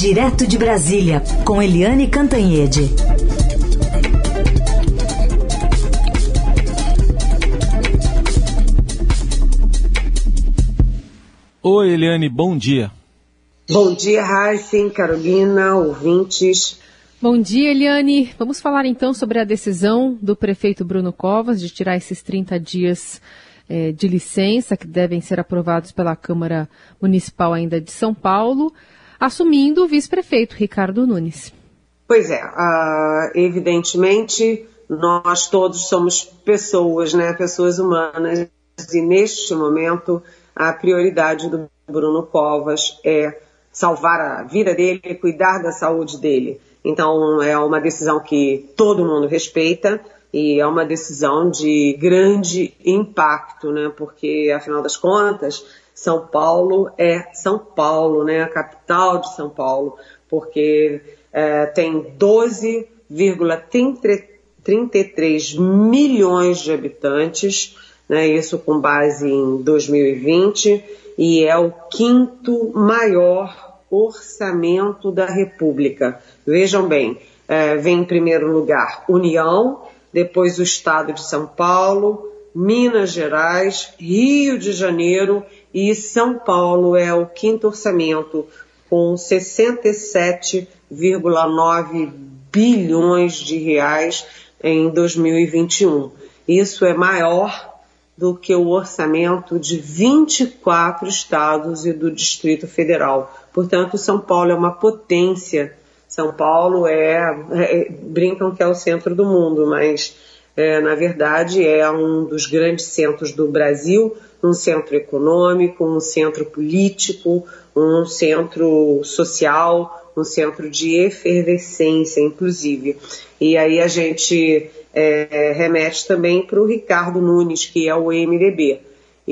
Direto de Brasília, com Eliane Cantanhede. Oi, Eliane, bom dia. Bom dia, Raíssen, Carolina, ouvintes. Bom dia, Eliane. Vamos falar então sobre a decisão do prefeito Bruno Covas de tirar esses 30 dias é, de licença que devem ser aprovados pela Câmara Municipal ainda de São Paulo, assumindo o vice-prefeito Ricardo Nunes. Pois é, uh, evidentemente nós todos somos pessoas, né, pessoas humanas, e neste momento a prioridade do Bruno Covas é salvar a vida dele, cuidar da saúde dele. Então é uma decisão que todo mundo respeita, e é uma decisão de grande impacto, né? Porque afinal das contas, São Paulo é São Paulo, né? A capital de São Paulo, porque é, tem 12,33 milhões de habitantes, né? Isso com base em 2020 e é o quinto maior orçamento da República. Vejam bem, é, vem em primeiro lugar União, depois o estado de São Paulo, Minas Gerais, Rio de Janeiro e São Paulo é o quinto orçamento com 67,9 bilhões de reais em 2021. Isso é maior do que o orçamento de 24 estados e do Distrito Federal. Portanto, São Paulo é uma potência são Paulo é, é, brincam que é o centro do mundo, mas é, na verdade é um dos grandes centros do Brasil, um centro econômico, um centro político, um centro social, um centro de efervescência, inclusive. E aí a gente é, remete também para o Ricardo Nunes, que é o MDB.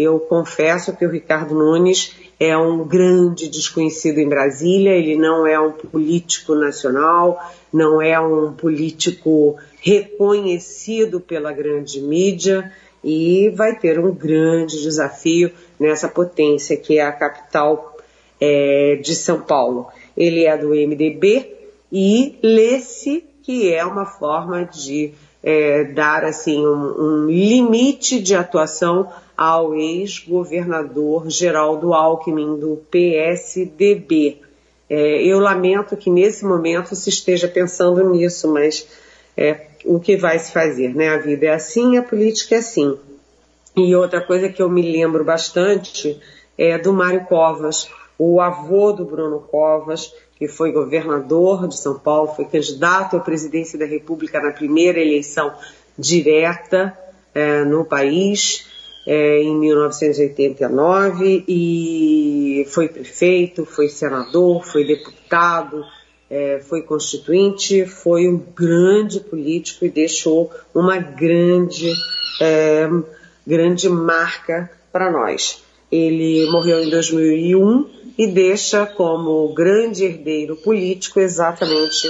Eu confesso que o Ricardo Nunes é um grande desconhecido em Brasília, ele não é um político nacional, não é um político reconhecido pela grande mídia e vai ter um grande desafio nessa potência que é a capital é, de São Paulo. Ele é do MDB e lê-se que é uma forma de é, dar assim um, um limite de atuação ao ex-governador Geraldo Alckmin, do PSDB. É, eu lamento que nesse momento se esteja pensando nisso, mas é, o que vai se fazer, né? A vida é assim, a política é assim. E outra coisa que eu me lembro bastante é do Mário Covas, o avô do Bruno Covas, que foi governador de São Paulo, foi candidato à presidência da República na primeira eleição direta é, no país é, em 1989 e foi prefeito, foi senador, foi deputado, é, foi constituinte, foi um grande político e deixou uma grande, é, grande marca para nós. Ele morreu em 2001 e deixa como grande herdeiro político exatamente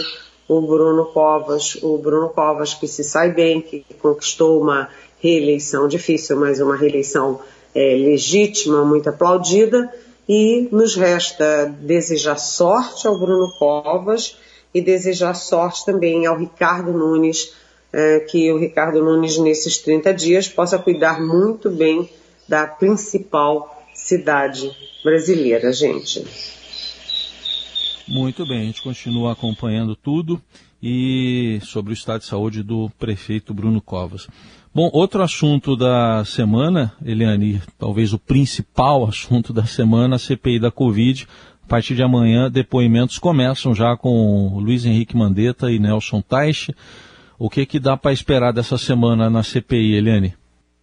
o Bruno Covas, o Bruno Covas que se sai bem, que conquistou uma reeleição difícil, mas uma reeleição é, legítima, muito aplaudida. E nos resta desejar sorte ao Bruno Covas e desejar sorte também ao Ricardo Nunes, é, que o Ricardo Nunes, nesses 30 dias, possa cuidar muito bem da principal cidade brasileira, gente. Muito bem, a gente continua acompanhando tudo e sobre o estado de saúde do prefeito Bruno Covas. Bom, outro assunto da semana, Eliane, talvez o principal assunto da semana, a CPI da Covid. A partir de amanhã, depoimentos começam já com Luiz Henrique Mandetta e Nelson Teich. O que, que dá para esperar dessa semana na CPI, Eliane?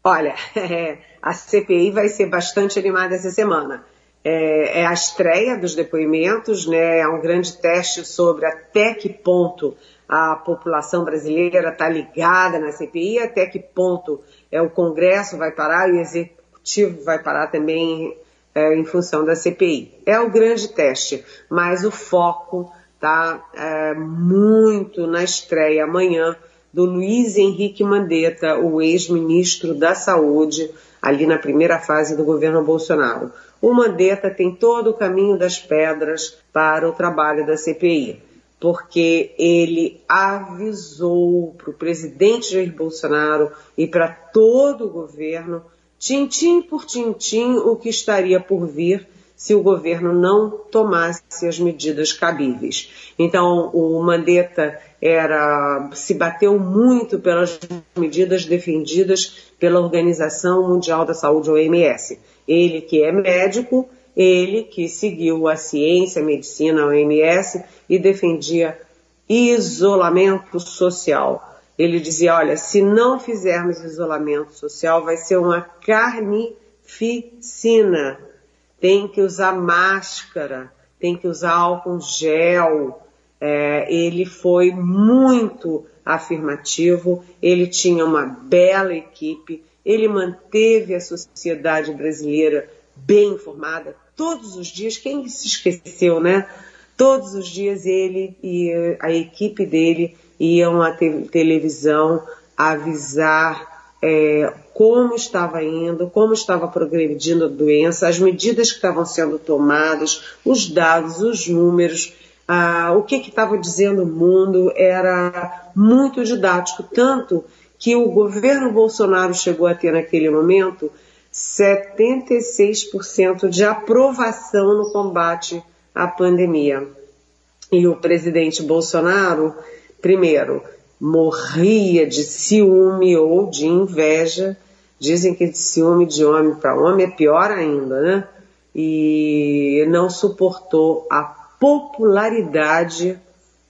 Olha, a CPI vai ser bastante animada essa semana. É, é, a estreia dos depoimentos, né? é um grande teste sobre até que ponto a população brasileira está ligada na CPI, até que ponto é, o Congresso vai parar e o Executivo vai parar também é, em função da CPI. É o grande teste, mas o foco está é, muito na estreia amanhã do Luiz Henrique Mandetta, o ex-ministro da Saúde, ali na primeira fase do governo Bolsonaro. o Mandetta tem todo o caminho das pedras para o trabalho da CPI, porque ele avisou para o presidente Jair Bolsonaro e para todo o governo, tintim por tintim, o que estaria por vir se o governo não tomasse as medidas cabíveis. Então, o Mandetta era, se bateu muito pelas medidas defendidas pela Organização Mundial da Saúde, OMS. Ele que é médico, ele que seguiu a ciência, a medicina, a OMS e defendia isolamento social. Ele dizia, olha, se não fizermos isolamento social, vai ser uma carnificina tem que usar máscara, tem que usar álcool gel. É, ele foi muito afirmativo, ele tinha uma bela equipe, ele manteve a sociedade brasileira bem informada todos os dias. Quem se esqueceu, né? Todos os dias ele e a equipe dele iam à te televisão avisar é, como estava indo, como estava progredindo a doença, as medidas que estavam sendo tomadas, os dados, os números, ah, o que estava dizendo o mundo, era muito didático, tanto que o governo Bolsonaro chegou a ter naquele momento 76% de aprovação no combate à pandemia. E o presidente Bolsonaro, primeiro, morria de ciúme ou de inveja. Dizem que de ciúme de homem para homem é pior ainda, né? E não suportou a popularidade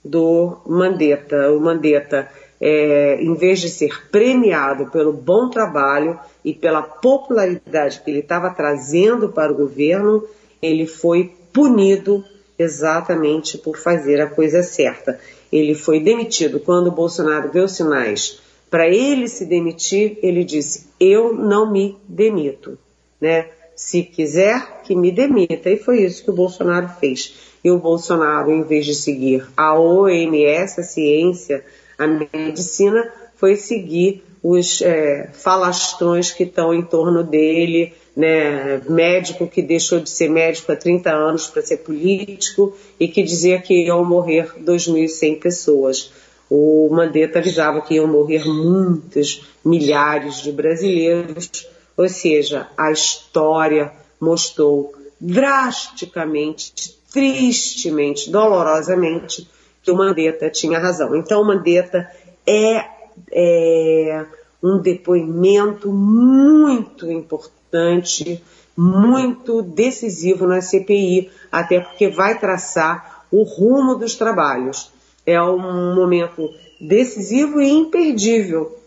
do Mandetta. O Mandetta, é, em vez de ser premiado pelo bom trabalho e pela popularidade que ele estava trazendo para o governo, ele foi punido exatamente por fazer a coisa certa. Ele foi demitido quando o Bolsonaro deu sinais para ele se demitir, ele disse: "Eu não me demito", né? Se quiser que me demita, e foi isso que o Bolsonaro fez. E o Bolsonaro, em vez de seguir a OMS, a ciência, a medicina, foi seguir os é, falastrões que estão em torno dele, né, médico que deixou de ser médico há 30 anos para ser político e que dizia que iam morrer 2.100 pessoas. O Mandetta avisava que iam morrer muitos milhares de brasileiros, ou seja, a história mostrou drasticamente, tristemente, dolorosamente que o Mandetta tinha razão. Então, o Mandetta é, é um depoimento muito importante importante, muito decisivo na CPI, até porque vai traçar o rumo dos trabalhos. É um momento decisivo e imperdível,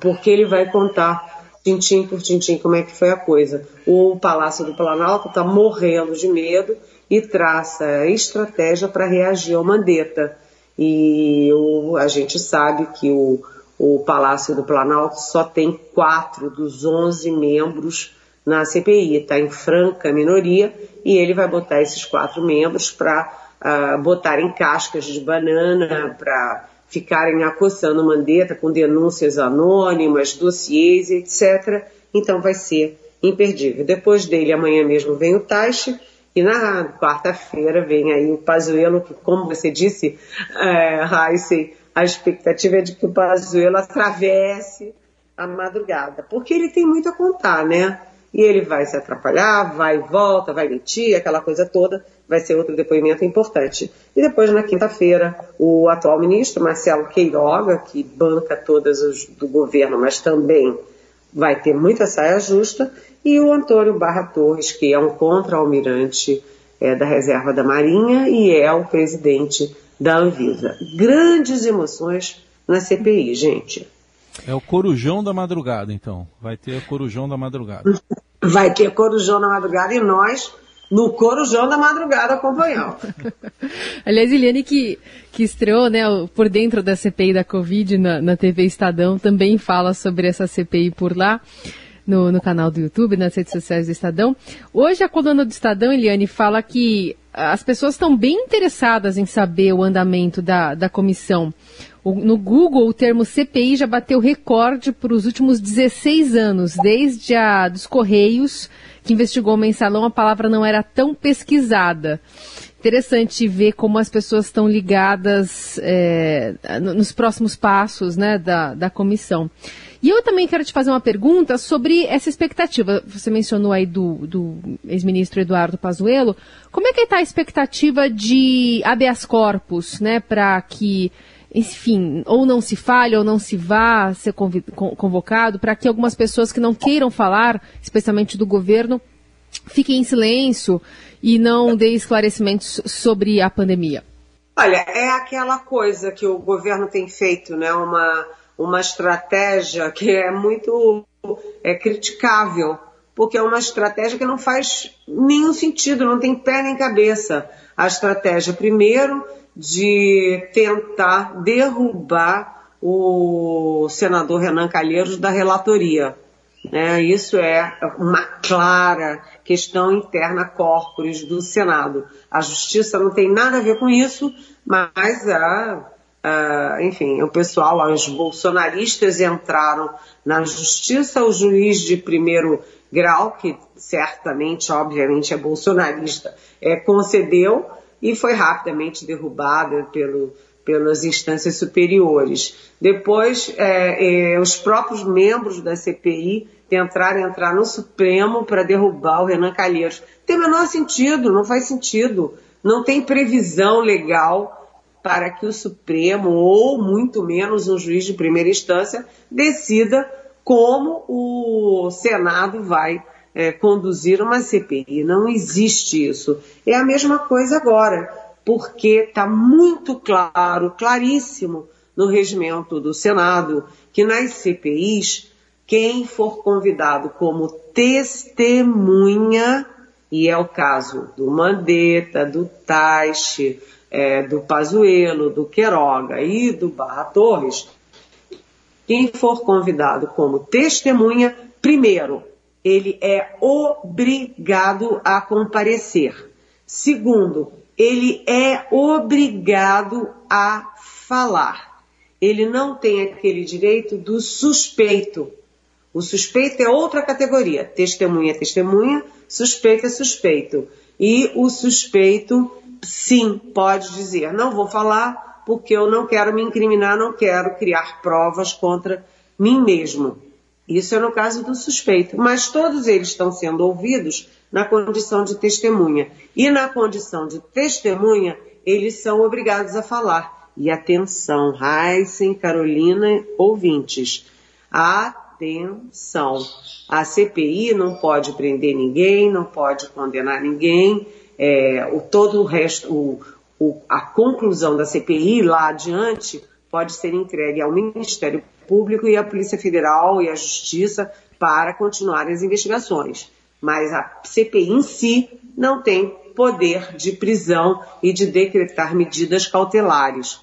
porque ele vai contar tintim por tintim como é que foi a coisa. O Palácio do Planalto está morrendo de medo e traça estratégia para reagir ao Mandetta. E o, a gente sabe que o, o Palácio do Planalto só tem quatro dos onze membros na CPI, está em franca minoria e ele vai botar esses quatro membros para uh, ah, botarem cascas de banana, para ficarem acossando Mandetta com denúncias anônimas, dossiês, etc. Então vai ser imperdível. Depois dele, amanhã mesmo vem o Taixe e na quarta-feira vem aí o Pazuello, que como você disse, é, Heisen, a expectativa é de que o Pazuello atravesse a madrugada, porque ele tem muito a contar, né? E ele vai se atrapalhar, vai e volta, vai mentir, aquela coisa toda, vai ser outro depoimento importante. E depois, na quinta-feira, o atual ministro, Marcelo Queiroga, que banca todas os do governo, mas também vai ter muita saia justa, e o Antônio Barra Torres, que é um contra-almirante é, da Reserva da Marinha e é o presidente da Anvisa. Grandes emoções na CPI, gente. É o corujão da madrugada, então. Vai ter o corujão da madrugada. Vai ter corujão da madrugada e nós no corujão da madrugada acompanhando. Aliás, Eliane, que, que estreou né, por dentro da CPI da Covid na, na TV Estadão, também fala sobre essa CPI por lá. No, no, canal do YouTube, nas redes sociais do Estadão. Hoje a coluna do Estadão, Eliane, fala que as pessoas estão bem interessadas em saber o andamento da, da comissão. no Google, o termo CPI já bateu recorde para os últimos 16 anos, desde a dos Correios, que investigou o mensalão, a palavra não era tão pesquisada. Interessante ver como as pessoas estão ligadas é, nos próximos passos né, da, da comissão. E eu também quero te fazer uma pergunta sobre essa expectativa. Você mencionou aí do, do ex-ministro Eduardo Pazuello. Como é que está a expectativa de habeas corpus, né, para que enfim, ou não se fale ou não se vá ser convocado, para que algumas pessoas que não queiram falar, especialmente do governo, fiquem em silêncio e não dê esclarecimentos sobre a pandemia? Olha, é aquela coisa que o governo tem feito, né? Uma, uma estratégia que é muito é, criticável, porque é uma estratégia que não faz nenhum sentido, não tem pé nem cabeça. A estratégia, primeiro, de tentar derrubar o senador Renan Calheiros da relatoria. Né? Isso é uma clara questão interna corporis do Senado. A justiça não tem nada a ver com isso, mas a, a, enfim, o pessoal, os bolsonaristas entraram na justiça, o juiz de primeiro grau, que certamente, obviamente, é bolsonarista, é, concedeu e foi rapidamente derrubada pelo, pelas instâncias superiores. Depois, é, é, os próprios membros da CPI tentaram entrar no Supremo para derrubar o Renan Calheiros. Tem o menor sentido, não faz sentido. Não tem previsão legal para que o Supremo, ou muito menos um juiz de primeira instância, decida como o Senado vai é, conduzir uma CPI. Não existe isso. É a mesma coisa agora, porque está muito claro, claríssimo no regimento do Senado, que nas CPIs, quem for convidado como testemunha, e é o caso do Mandetta, do Taixe, é, do Pazuello, do Queiroga e do Barra Torres, quem for convidado como testemunha, primeiro, ele é obrigado a comparecer. Segundo, ele é obrigado a falar. Ele não tem aquele direito do suspeito. O suspeito é outra categoria. Testemunha é testemunha, suspeito é suspeito. E o suspeito, sim, pode dizer: não vou falar porque eu não quero me incriminar, não quero criar provas contra mim mesmo. Isso é no caso do suspeito, mas todos eles estão sendo ouvidos na condição de testemunha. E na condição de testemunha, eles são obrigados a falar. E atenção, Heisen, Carolina, ouvintes, atenção. A CPI não pode prender ninguém, não pode condenar ninguém. É, o todo o resto, o, o, a conclusão da CPI lá adiante pode ser entregue ao Ministério Público e à Polícia Federal e à Justiça para continuar as investigações. Mas a CPI em si não tem poder de prisão e de decretar medidas cautelares.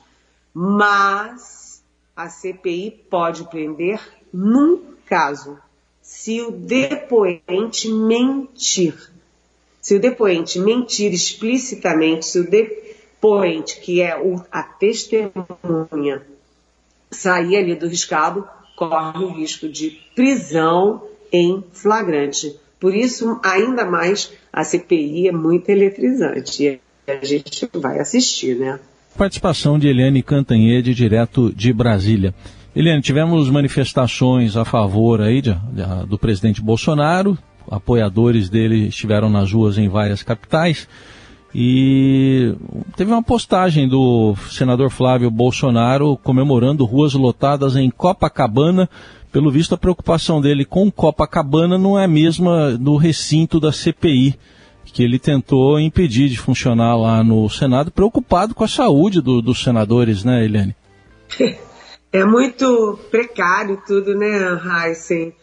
Mas a CPI pode prender num caso, se o depoente mentir. Se o depoente mentir explicitamente, se o depoente, que é a testemunha, sair ali do riscado, corre o risco de prisão em flagrante. Por isso, ainda mais, a CPI é muito eletrizante. E a gente vai assistir, né? Participação de Eliane Cantanhede, direto de Brasília. Eliane, tivemos manifestações a favor aí de, de, do presidente Bolsonaro, apoiadores dele estiveram nas ruas em várias capitais. E teve uma postagem do senador Flávio Bolsonaro comemorando ruas lotadas em Copacabana. Pelo visto, a preocupação dele com Copacabana não é a mesma do recinto da CPI, que ele tentou impedir de funcionar lá no Senado, preocupado com a saúde do, dos senadores, né, Eliane? É muito precário tudo, né, Heisen?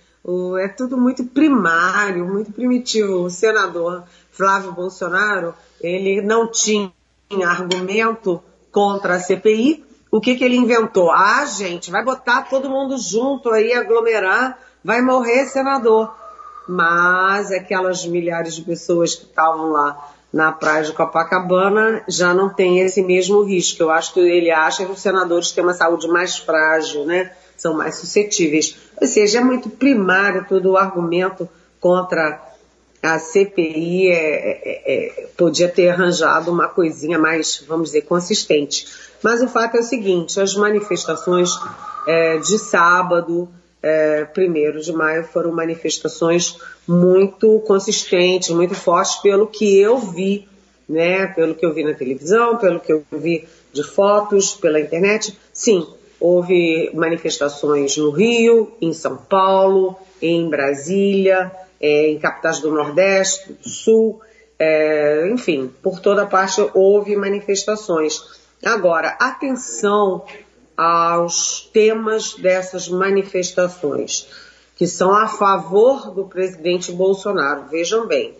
É tudo muito primário, muito primitivo. O senador Flávio Bolsonaro ele não tinha argumento contra a CPI. O que, que ele inventou? Ah, gente, vai botar todo mundo junto aí, aglomerar, vai morrer senador. Mas aquelas milhares de pessoas que estavam lá na praia de Copacabana já não tem esse mesmo risco. Eu acho que ele acha que os senadores têm uma saúde mais frágil, né? São mais suscetíveis. Ou seja, é muito primário todo o argumento contra a CPI é, é, é, podia ter arranjado uma coisinha mais, vamos dizer, consistente. Mas o fato é o seguinte: as manifestações é, de sábado, é, de maio, foram manifestações muito consistentes, muito fortes, pelo que eu vi, né, pelo que eu vi na televisão, pelo que eu vi de fotos, pela internet. Sim, houve manifestações no Rio, em São Paulo, em Brasília é, em capitais do Nordeste, do Sul, é, enfim, por toda parte houve manifestações. Agora, atenção aos temas dessas manifestações, que são a favor do presidente Bolsonaro. Vejam bem,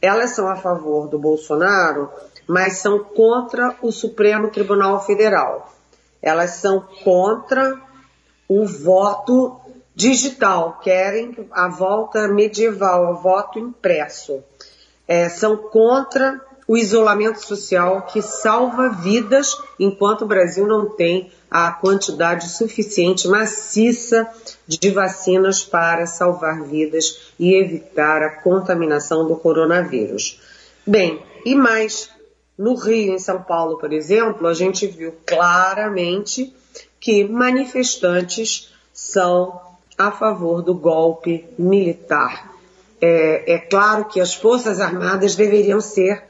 elas são a favor do Bolsonaro, mas são contra o Supremo Tribunal Federal. Elas são contra o voto digital, querem a volta medieval, o voto impresso. É, são contra o isolamento social que salva vidas, enquanto o Brasil não tem a quantidade suficiente, maciça, de vacinas para salvar vidas e evitar a contaminação do coronavírus. Bem, e mais, no Rio, em São Paulo, por exemplo, a gente viu claramente que manifestantes são a favor do golpe militar. É, é claro que as Forças Armadas deveriam ser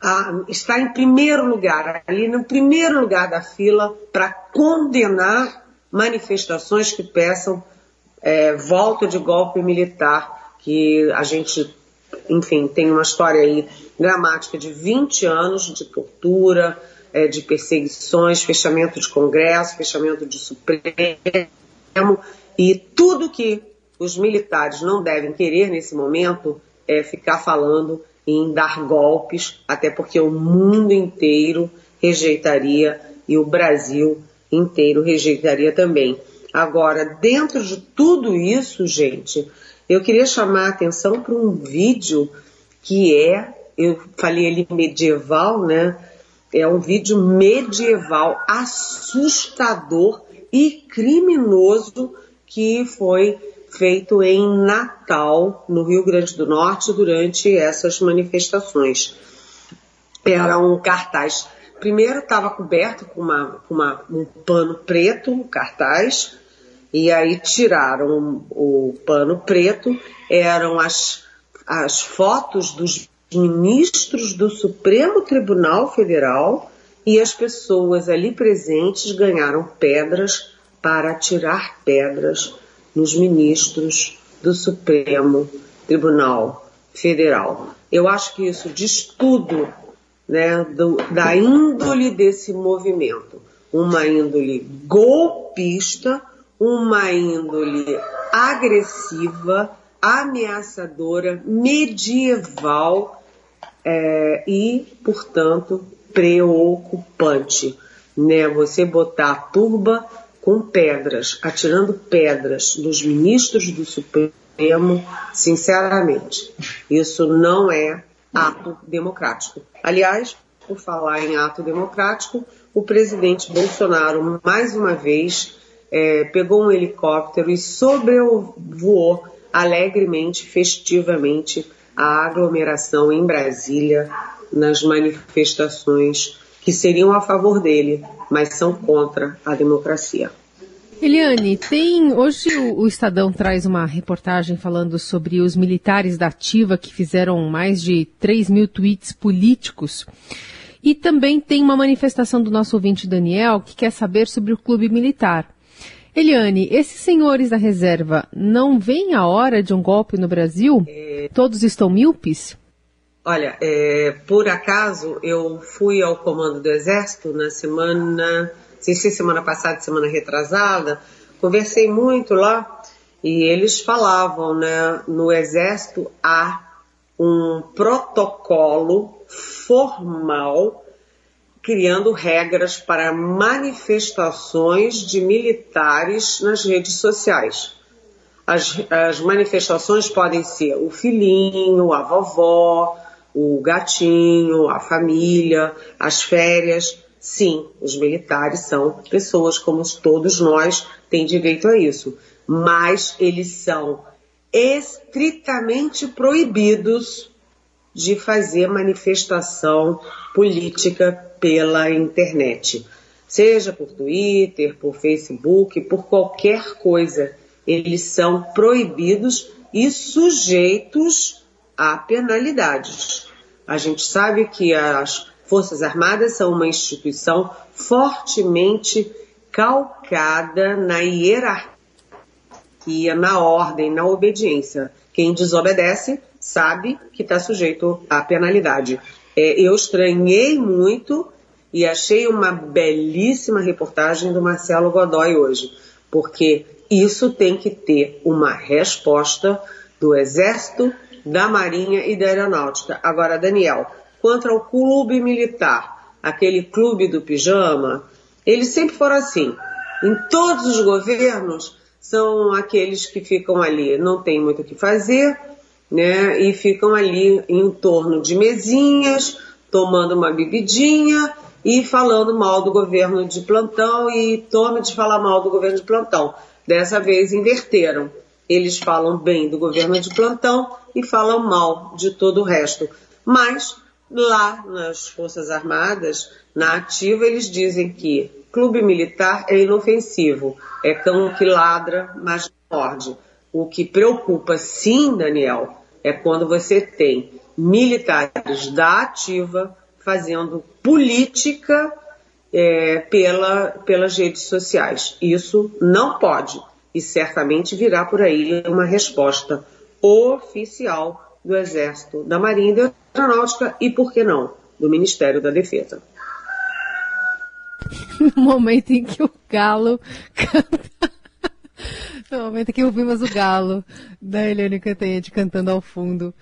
a, estar em primeiro lugar, ali no primeiro lugar da fila, para condenar manifestações que peçam é, volta de golpe militar, que a gente, enfim, tem uma história aí dramática de 20 anos de tortura, é, de perseguições, fechamento de Congresso, fechamento de Supremo, e tudo que os militares não devem querer nesse momento é ficar falando em dar golpes, até porque o mundo inteiro rejeitaria e o Brasil inteiro rejeitaria também. Agora, dentro de tudo isso, gente, eu queria chamar a atenção para um vídeo que é, eu falei ali medieval, né? É um vídeo medieval assustador e criminoso que foi feito em Natal, no Rio Grande do Norte, durante essas manifestações. Era um cartaz. Primeiro estava coberto com, uma, uma, um pano preto, um cartaz, e aí tiraram o, o pano preto, eram as, as fotos dos ministros do Supremo Tribunal Federal e as pessoas ali presentes ganharam pedras para atirar pedras nos ministros do Supremo Tribunal Federal. Eu acho que isso diz tudo né, do, da índole desse movimento. Uma índole golpista, uma índole agressiva, ameaçadora, medieval é, e, portanto, preocupante. Né? Você botar a turba com pedras, atirando pedras nos ministros do Supremo, sinceramente, isso não é ato democrático. Aliás, por falar em ato democrático, o presidente Bolsonaro, mais uma vez, é, pegou um helicóptero e sobrevoou alegremente, festivamente, a aglomeração em Brasília nas manifestações que seriam a favor dele, mas são contra a democracia. Eliane, tem hoje o, o, Estadão traz uma reportagem falando sobre os militares da ativa que fizeram mais de 3 mil tweets políticos. E também tem uma manifestação do nosso ouvinte Daniel que quer saber sobre o clube militar. Eliane, esses senhores da reserva não veem a hora de um golpe no Brasil? É... Todos estão míopes? Olha, é, por acaso eu fui ao comando do Exército na semana sei se semana passada, semana retrasada, conversei muito lá e eles falavam, né, no exército há um protocolo formal criando regras para manifestações de militares nas redes sociais. As, as manifestações podem ser o filhinho, a vovó, o gatinho, a família, as férias. Sim, os militares são pessoas como todos nós têm direito a isso, mas eles são estritamente proibidos de fazer manifestação política pela internet, seja por Twitter, por Facebook, por qualquer coisa. Eles são proibidos e sujeitos a penalidades. A gente sabe que as Forças Armadas são uma instituição fortemente calcada na hierarquia, na ordem, na obediência. Quem desobedece sabe que está sujeito à penalidade. É, eu estranhei muito e achei uma belíssima reportagem do Marcelo Godoy hoje, porque isso tem que ter uma resposta do Exército, da Marinha e da Aeronáutica. Agora, Daniel, quanto ao clube militar, aquele clube do pijama, eles sempre foram assim. Em todos os governos, são aqueles que ficam ali, não tem muito o que fazer, né? E ficam ali em torno de mesinhas, tomando uma bebidinha e falando mal do governo de plantão e tome de falar mal do governo de plantão. Dessa vez inverteram. Eles falam bem do governo de plantão e falam mal de todo o resto. Mas lá nas Forças Armadas, na ativa, eles dizem que clube militar é inofensivo, é cão que ladra, mas morde. O que preocupa, sim, Daniel, é quando você tem militares da ativa fazendo política é, pela, pelas redes sociais. Isso não pode e certamente virá por aí uma resposta oficial do Exército, da Marinha da Aeronáutica e, por que não, do Ministério da Defesa. No momento em que o galo canta no momento que ouvimos o galo da Eliane Cantanhete cantando ao fundo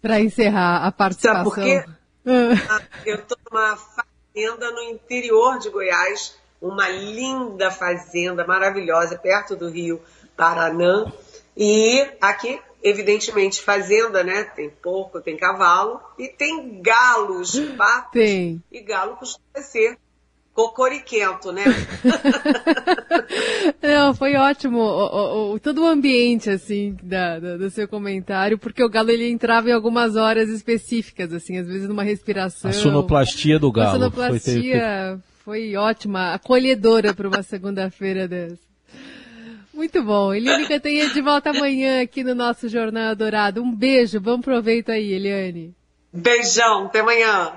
para encerrar a participação. Sabe por quê? Ah. Eu estou numa fazenda no interior de Goiás, uma linda fazenda maravilhosa, perto do rio Paranã. E aqui, evidentemente, fazenda, né? Tem porco, tem cavalo e tem galos, patos. Tem. E galo costuma ser cocoriquento, né? Não, foi ótimo o, o, o, todo o ambiente, assim, da, da, do seu comentário, porque o galo ele entrava em algumas horas específicas, assim, às vezes numa respiração. A sonoplastia do galo. A sonoplastia foi, foi ótima, acolhedora para uma segunda-feira dessa. Muito bom. Eliane Cantanha de volta amanhã aqui no nosso Jornal Dourado. Um beijo, bom proveito aí, Eliane. Beijão, até amanhã.